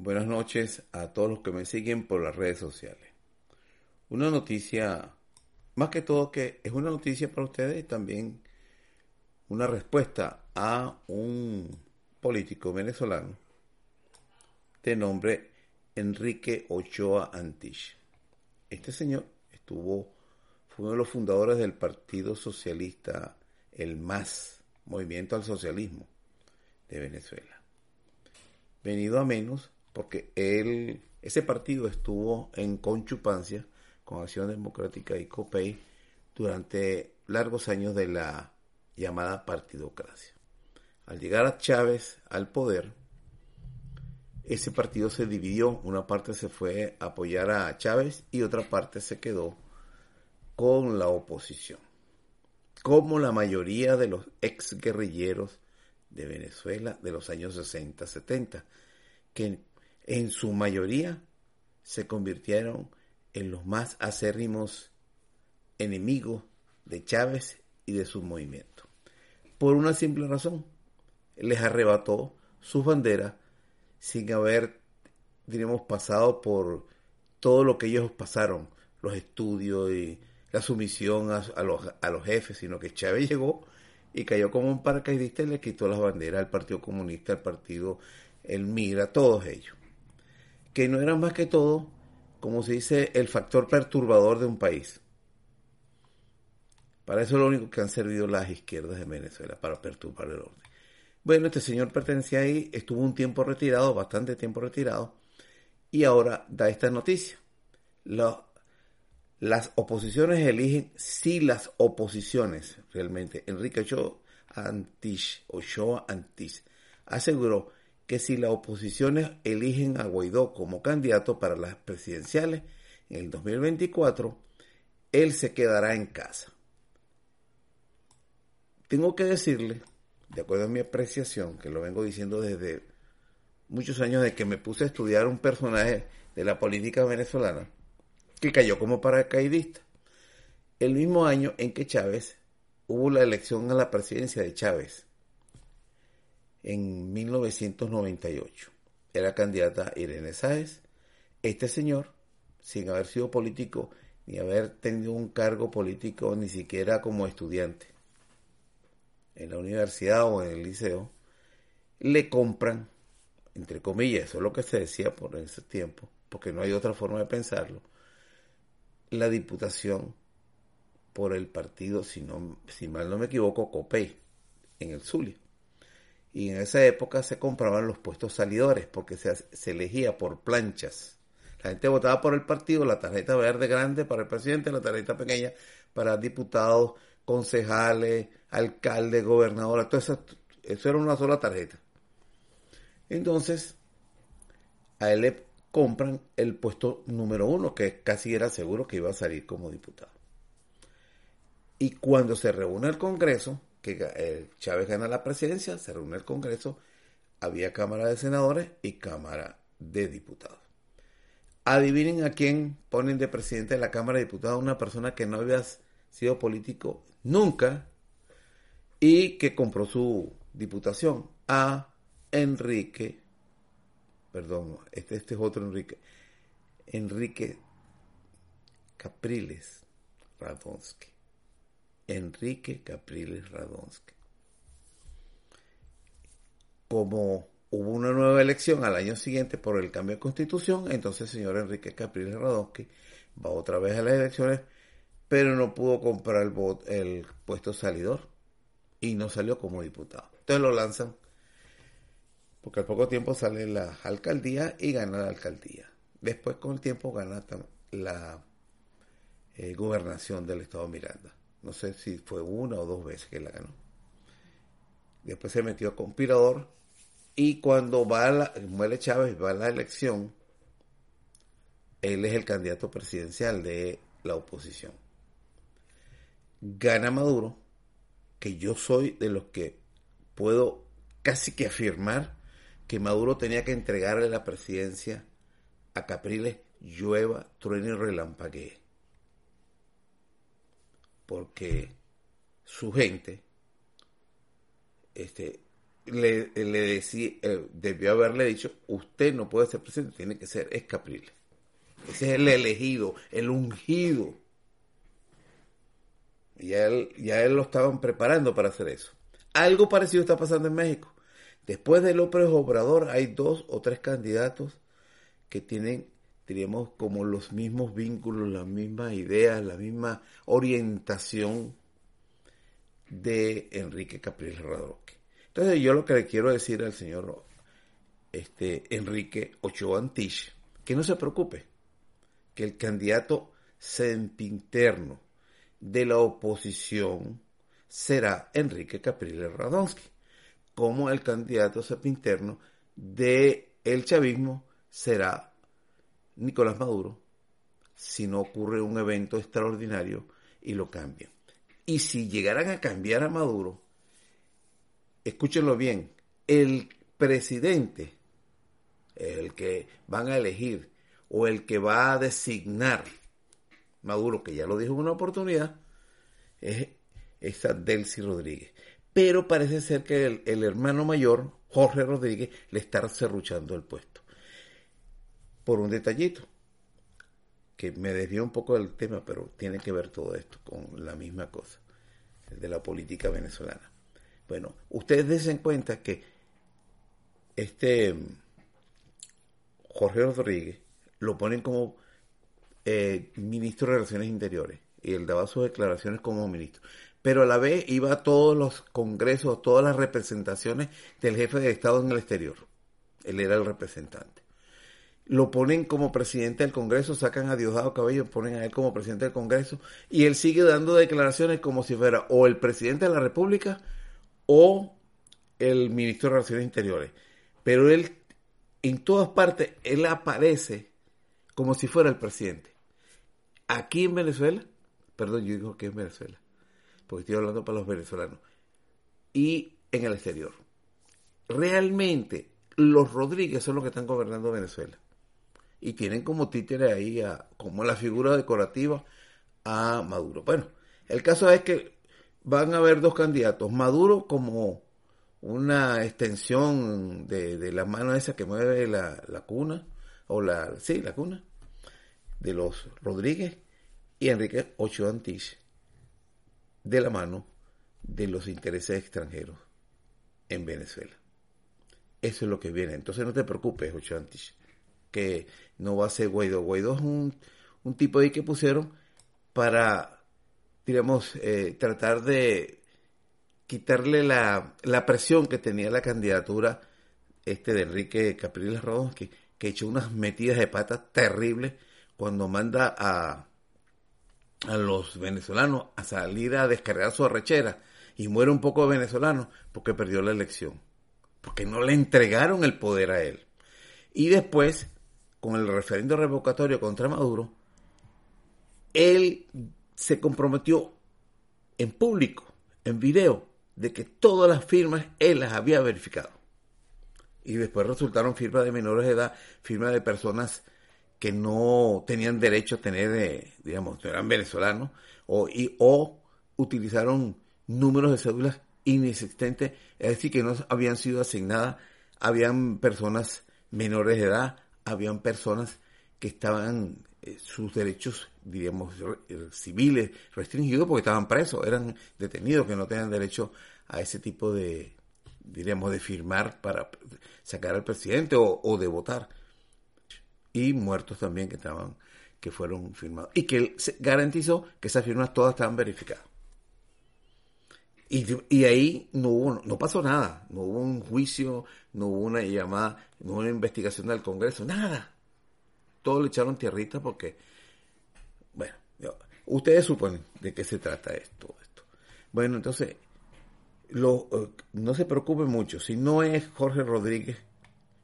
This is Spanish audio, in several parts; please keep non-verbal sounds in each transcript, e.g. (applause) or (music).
Buenas noches a todos los que me siguen por las redes sociales. Una noticia, más que todo que es una noticia para ustedes y también una respuesta a un político venezolano de nombre Enrique Ochoa Antich. Este señor estuvo, fue uno de los fundadores del Partido Socialista, el MAS, Movimiento al Socialismo de Venezuela. Venido a menos porque él, ese partido estuvo en conchupancia con Acción Democrática y COPEI durante largos años de la llamada partidocracia. Al llegar a Chávez al poder, ese partido se dividió, una parte se fue a apoyar a Chávez y otra parte se quedó con la oposición. Como la mayoría de los ex guerrilleros de Venezuela de los años 60-70, que en su mayoría se convirtieron en los más acérrimos enemigos de Chávez y de su movimiento. Por una simple razón, les arrebató sus banderas sin haber, diríamos, pasado por todo lo que ellos pasaron, los estudios y la sumisión a, los, a los jefes, sino que Chávez (laughs) llegó y cayó como un paracaidista y le quitó las banderas al Partido Comunista, al Partido El Migra, todos ellos que no eran más que todo, como se dice, el factor perturbador de un país. Para eso es lo único que han servido las izquierdas de Venezuela, para perturbar el orden. Bueno, este señor pertenecía ahí, estuvo un tiempo retirado, bastante tiempo retirado, y ahora da esta noticia. las oposiciones eligen, si las oposiciones realmente, Enrique Ochoa Antich, Ochoa Antich, aseguró que si las oposiciones eligen a Guaidó como candidato para las presidenciales en el 2024, él se quedará en casa. Tengo que decirle, de acuerdo a mi apreciación, que lo vengo diciendo desde muchos años de que me puse a estudiar un personaje de la política venezolana que cayó como paracaidista. El mismo año en que Chávez hubo la elección a la presidencia de Chávez en 1998. Era candidata Irene Sáez. Este señor, sin haber sido político, ni haber tenido un cargo político, ni siquiera como estudiante en la universidad o en el liceo, le compran, entre comillas, eso es lo que se decía por ese tiempo, porque no hay otra forma de pensarlo, la diputación por el partido, si, no, si mal no me equivoco, COPEI, en el Zulia y en esa época se compraban los puestos salidores porque se, elegía por planchas. La gente votaba por el partido, la tarjeta verde grande para el presidente, la tarjeta pequeña para diputados, concejales, alcaldes, gobernadores, todo eso, eso era una sola tarjeta. Entonces, a él le compran el puesto número uno, que casi era seguro que iba a salir como diputado. Y cuando se reúne el Congreso, que eh, Chávez gana la presidencia, se reúne el Congreso, había Cámara de Senadores y Cámara de Diputados. Adivinen a quién ponen de presidente de la Cámara de Diputados una persona que no había sido político nunca y que compró su diputación a Enrique, perdón, este, este es otro Enrique, Enrique Capriles Radonsky. Enrique Capriles Radonsky. Como hubo una nueva elección al año siguiente por el cambio de constitución, entonces el señor Enrique Capriles Radonsky va otra vez a las elecciones, pero no pudo comprar el, puesto salidor y no salió como diputado. Entonces lo lanzan, porque al poco tiempo sale la alcaldía y gana la alcaldía. Después con el tiempo gana la eh, gobernación del estado Miranda No sé si fue una o dos veces que la ganó. Después se metió a conspirador y cuando va a la, muere Chávez, va a la elección, él es el candidato presidencial de la oposición. Gana Maduro, que yo soy de los que puedo casi que afirmar que Maduro tenía que entregarle la presidencia a Capriles, llueva, truene y relampaguee. Porque su gente este, le, decía, eh, debió haberle dicho, usted no puede ser presidente, tiene que ser es Capriles. Ese es el elegido, el ungido. Y él, ya él lo estaban preparando para hacer eso. Algo parecido está pasando en México. Después de López Obrador hay dos o tres candidatos que tienen, diríamos, como los mismos vínculos, las mismas ideas, la misma orientación de Enrique Capriles Radroque. Entonces yo lo que le quiero decir al señor este, Enrique Ochoa Antich, que no se preocupe, que el candidato sempinterno de la oposición será Enrique Capriles Radonsky, como el candidato sempinterno de el chavismo será Nicolás Maduro, si no ocurre un evento extraordinario y lo cambian. Y si llegaran a cambiar a Maduro, escúchenlo bien, el presidente, el que van a elegir o el que va a designar Maduro, que ya lo dijo en una oportunidad, es esa Delcy Rodríguez. Pero parece ser que el, el, hermano mayor, Jorge Rodríguez, le está cerruchando el puesto. Por un detallito, que me desvió un poco del tema, pero tiene que ver todo esto con la misma cosa, de la política venezolana. Bueno, ustedes den cuenta que este Jorge Rodríguez lo ponen como eh, ministro de Relaciones Interiores y él daba sus declaraciones como ministro. Pero a la vez iba a todos los congresos, todas las representaciones del jefe de Estado en el exterior. Él era el representante. Lo ponen como presidente del Congreso, sacan a Diosdado Cabello, ponen a él como presidente del Congreso y él sigue dando declaraciones como si fuera o el presidente de la República o el ministro de Relaciones Interiores. Pero él, en todas partes, él aparece como si fuera el presidente. Aquí en Venezuela, perdón, yo digo que en Venezuela, porque estoy hablando para los venezolanos, y en el exterior. Realmente, los Rodríguez son los que están gobernando Venezuela. Y tienen como títere ahí, como la figura decorativa, a Maduro. Bueno, el caso es que van a haber dos candidatos. Maduro como una extensión de, de la mano esa que mueve la, la cuna, o la, sí, la cuna, de los Rodríguez y Enrique Ochoa Antich de la mano de los intereses extranjeros en Venezuela. Eso es lo que viene. Entonces no te preocupes, Ochoa Antich, que no va a ser Guaidó. Guaidó es un, un tipo ahí que pusieron para, digamos, eh, tratar de quitarle la, la, presión que tenía la candidatura este de Enrique Capriles Rodón, que, que echó unas metidas de patas terribles cuando manda a, a los venezolanos a salir a descargar su arrechera y muere un poco de venezolanos porque perdió la elección, porque no le entregaron el poder a él. Y después, con el referendo revocatorio contra Maduro, él se comprometió en público, en video, de que todas las firmas él las había verificado. Y después resultaron firmas de menores de edad, firmas de personas que no tenían derecho a tener, eh, digamos, eran venezolanos, o, y, o utilizaron números de cédulas inexistentes, es decir, que no habían sido asignadas, habían personas menores de edad, habían personas que estaban eh, sus derechos, diríamos, eh, civiles restringidos porque estaban presos, eran detenidos que no tenían derecho a ese tipo de, diríamos, de firmar para sacar al presidente o, o de votar y muertos también que estaban que fueron firmados y que garantizó que esas firmas todas estaban verificadas. Y, ahí no hubo, no pasó nada, no hubo un juicio, no hubo una llamada, no hubo una investigación del Congreso, nada. Todos le echaron tierrita porque, bueno, Ustedes suponen de qué se trata esto. esto. Bueno, entonces, lo, eh, no se preocupen mucho. Si no es Jorge Rodríguez,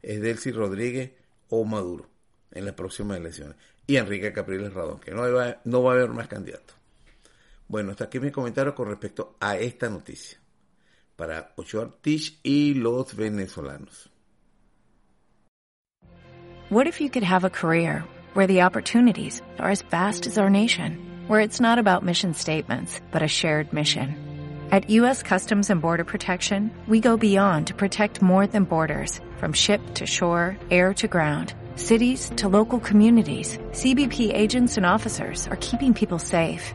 es Delcy Rodríguez o Maduro en las próximas elecciones. Y Enrique Capriles Radón, que no va, no va a haber más candidatos. Bueno, hasta aquí mi comentario con respecto a esta noticia. Para Ochoa Tish y los venezolanos. What if you could have a career where the opportunities are as vast as our nation, where it's not about mission statements, but a shared mission? At U.S. Customs and Border Protection, we go beyond to protect more than borders, from ship to shore, air to ground, cities to local communities. CBP agents and officers are keeping people safe.